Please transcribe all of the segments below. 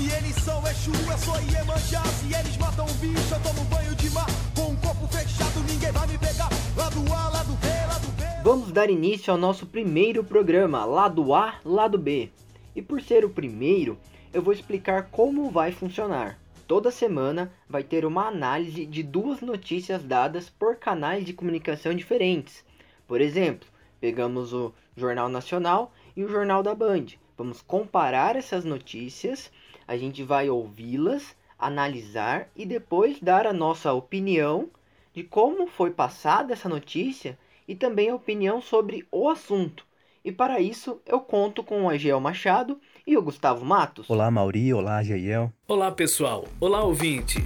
Se eles são Exu, eu sou Iemanjá Se eles matam um bicho, eu tomo banho de mar Com um corpo fechado, ninguém vai me pegar Lado A, lado B, lado B Vamos dar início ao nosso primeiro programa, Lado A, Lado B. E por ser o primeiro, eu vou explicar como vai funcionar. Toda semana vai ter uma análise de duas notícias dadas por canais de comunicação diferentes. Por exemplo, pegamos o Jornal Nacional e o Jornal da Band. Vamos comparar essas notícias, a gente vai ouvi-las, analisar e depois dar a nossa opinião de como foi passada essa notícia e também a opinião sobre o assunto. E para isso eu conto com o Agel Machado e o Gustavo Matos. Olá, Mauri. Olá, Jael. Olá, pessoal. Olá, ouvinte.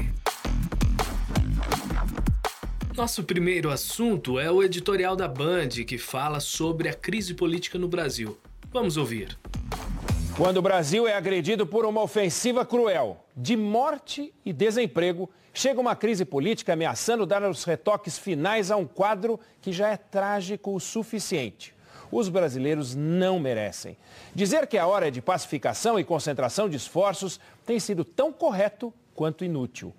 Nosso primeiro assunto é o editorial da Band, que fala sobre a crise política no Brasil. Vamos ouvir. Quando o Brasil é agredido por uma ofensiva cruel de morte e desemprego, chega uma crise política ameaçando dar os retoques finais a um quadro que já é trágico o suficiente os brasileiros não merecem. Dizer que a hora é de pacificação e concentração de esforços tem sido tão correto quanto inútil.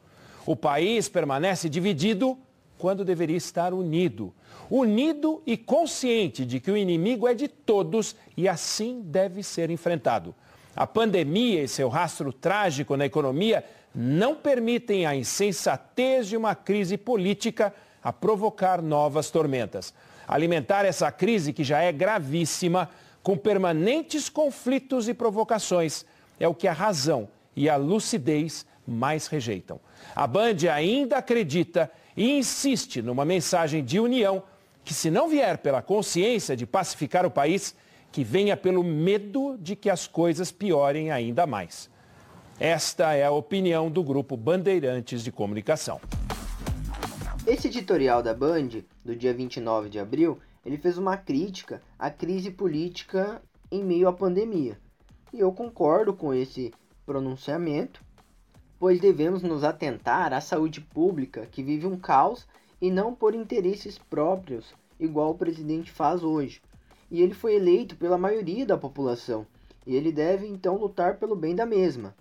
O país permanece dividido quando deveria estar unido. Unido e consciente de que o inimigo é de todos e assim deve ser enfrentado. A pandemia e seu rastro trágico na economia não permitem a insensatez de uma crise política a provocar novas tormentas alimentar essa crise que já é gravíssima, com permanentes conflitos e provocações, é o que a razão e a lucidez mais rejeitam. A Band ainda acredita e insiste numa mensagem de união que, se não vier pela consciência de pacificar o país, que venha pelo medo de que as coisas piorem ainda mais. Esta é a opinião do grupo Bandeirantes de Comunicação. Esse editorial da Band, do dia 29 de abril, ele fez uma crítica à crise política em meio à pandemia. E eu concordo com esse pronunciamento, pois devemos nos atentar à saúde pública que vive um caos e não por interesses próprios, igual o presidente faz hoje. E ele foi eleito pela maioria da população, e ele deve então lutar pelo bem da mesma.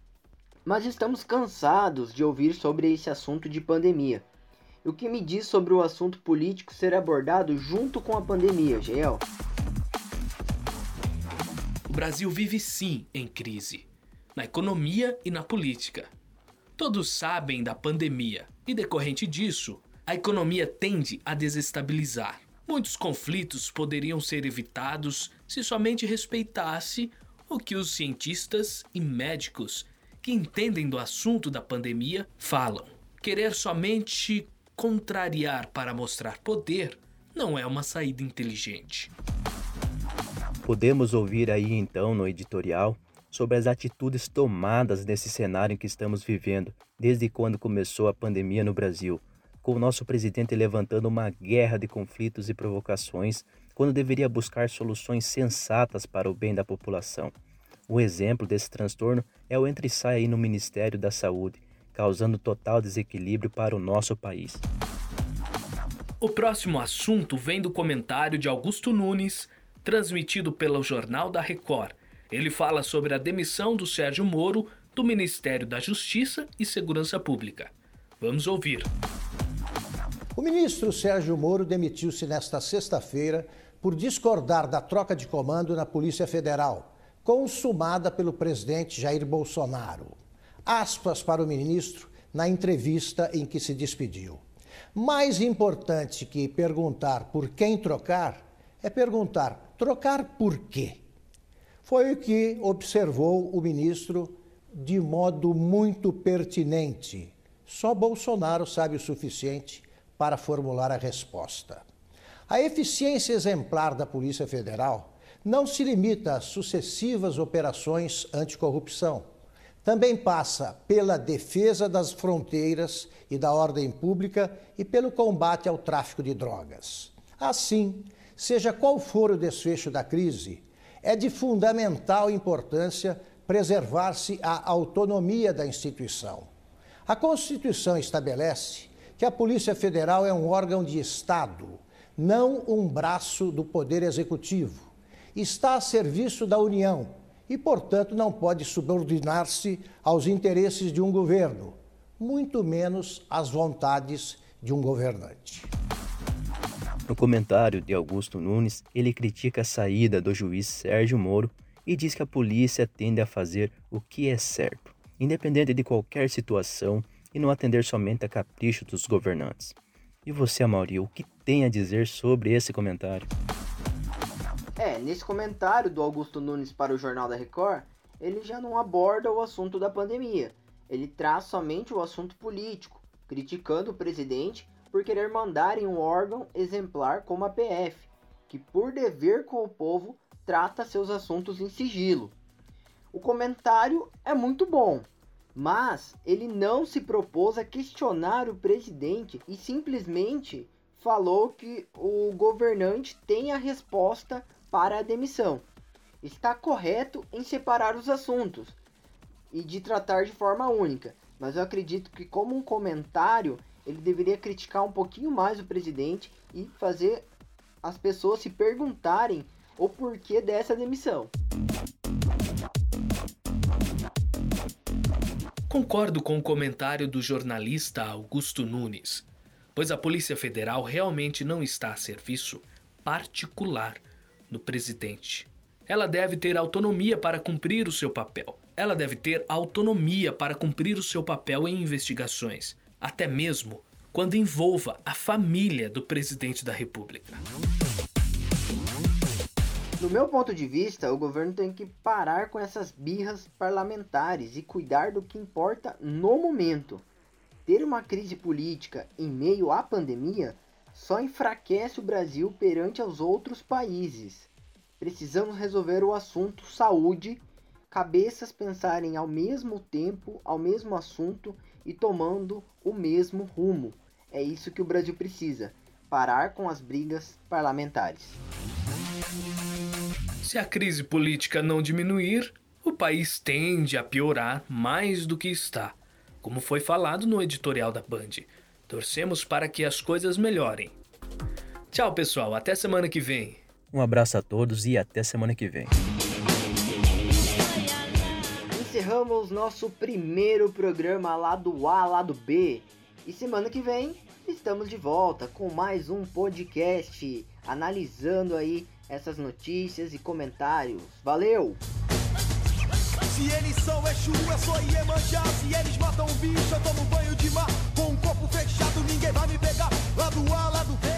Mas estamos cansados de ouvir sobre esse assunto de pandemia o que me diz sobre o assunto político ser abordado junto com a pandemia, Geel? O Brasil vive sim em crise, na economia e na política. Todos sabem da pandemia e, decorrente disso, a economia tende a desestabilizar. Muitos conflitos poderiam ser evitados se somente respeitasse o que os cientistas e médicos que entendem do assunto da pandemia falam. Querer somente contrariar para mostrar poder não é uma saída inteligente. Podemos ouvir aí então no editorial sobre as atitudes tomadas nesse cenário em que estamos vivendo desde quando começou a pandemia no Brasil, com o nosso presidente levantando uma guerra de conflitos e provocações quando deveria buscar soluções sensatas para o bem da população. O exemplo desse transtorno é o entre sai aí no Ministério da Saúde, causando total desequilíbrio para o nosso país. O próximo assunto vem do comentário de Augusto Nunes, transmitido pelo Jornal da Record. Ele fala sobre a demissão do Sérgio Moro do Ministério da Justiça e Segurança Pública. Vamos ouvir. O ministro Sérgio Moro demitiu-se nesta sexta-feira por discordar da troca de comando na Polícia Federal, consumada pelo presidente Jair Bolsonaro aspas para o ministro na entrevista em que se despediu. Mais importante que perguntar por quem trocar é perguntar trocar por quê. Foi o que observou o ministro de modo muito pertinente. Só Bolsonaro sabe o suficiente para formular a resposta. A eficiência exemplar da Polícia Federal não se limita às sucessivas operações anticorrupção também passa pela defesa das fronteiras e da ordem pública e pelo combate ao tráfico de drogas. Assim, seja qual for o desfecho da crise, é de fundamental importância preservar-se a autonomia da instituição. A Constituição estabelece que a Polícia Federal é um órgão de Estado, não um braço do Poder Executivo. Está a serviço da União e, portanto, não pode subordinar-se aos interesses de um governo, muito menos às vontades de um governante. No comentário de Augusto Nunes, ele critica a saída do juiz Sérgio Moro e diz que a polícia tende a fazer o que é certo, independente de qualquer situação e não atender somente a capricho dos governantes. E você, Amaury, o que tem a dizer sobre esse comentário? É, nesse comentário do Augusto Nunes para o Jornal da Record, ele já não aborda o assunto da pandemia. Ele traz somente o assunto político, criticando o presidente por querer mandar em um órgão exemplar como a PF, que por dever com o povo trata seus assuntos em sigilo. O comentário é muito bom, mas ele não se propôs a questionar o presidente e simplesmente falou que o governante tem a resposta para a demissão. Está correto em separar os assuntos e de tratar de forma única, mas eu acredito que como um comentário ele deveria criticar um pouquinho mais o presidente e fazer as pessoas se perguntarem o porquê dessa demissão. Concordo com o comentário do jornalista Augusto Nunes, pois a Polícia Federal realmente não está a serviço particular do presidente. Ela deve ter autonomia para cumprir o seu papel. Ela deve ter autonomia para cumprir o seu papel em investigações até mesmo quando envolva a família do presidente da República. No meu ponto de vista, o governo tem que parar com essas birras parlamentares e cuidar do que importa no momento. Ter uma crise política em meio à pandemia só enfraquece o Brasil perante aos outros países. Precisamos resolver o assunto saúde, cabeças pensarem ao mesmo tempo, ao mesmo assunto e tomando o mesmo rumo. É isso que o Brasil precisa: parar com as brigas parlamentares. Se a crise política não diminuir, o país tende a piorar mais do que está, como foi falado no editorial da Band. Torcemos para que as coisas melhorem. Tchau, pessoal. Até semana que vem. Um abraço a todos e até semana que vem encerramos nosso primeiro programa lá do A, lá do B. E semana que vem estamos de volta com mais um podcast analisando aí essas notícias e comentários. Valeu! Se eles são Exu, eu sou Iemanjá Se eles matam o bicho, eu tomo banho de mar Com o corpo fechado, ninguém vai me pegar Lá do A, lá do B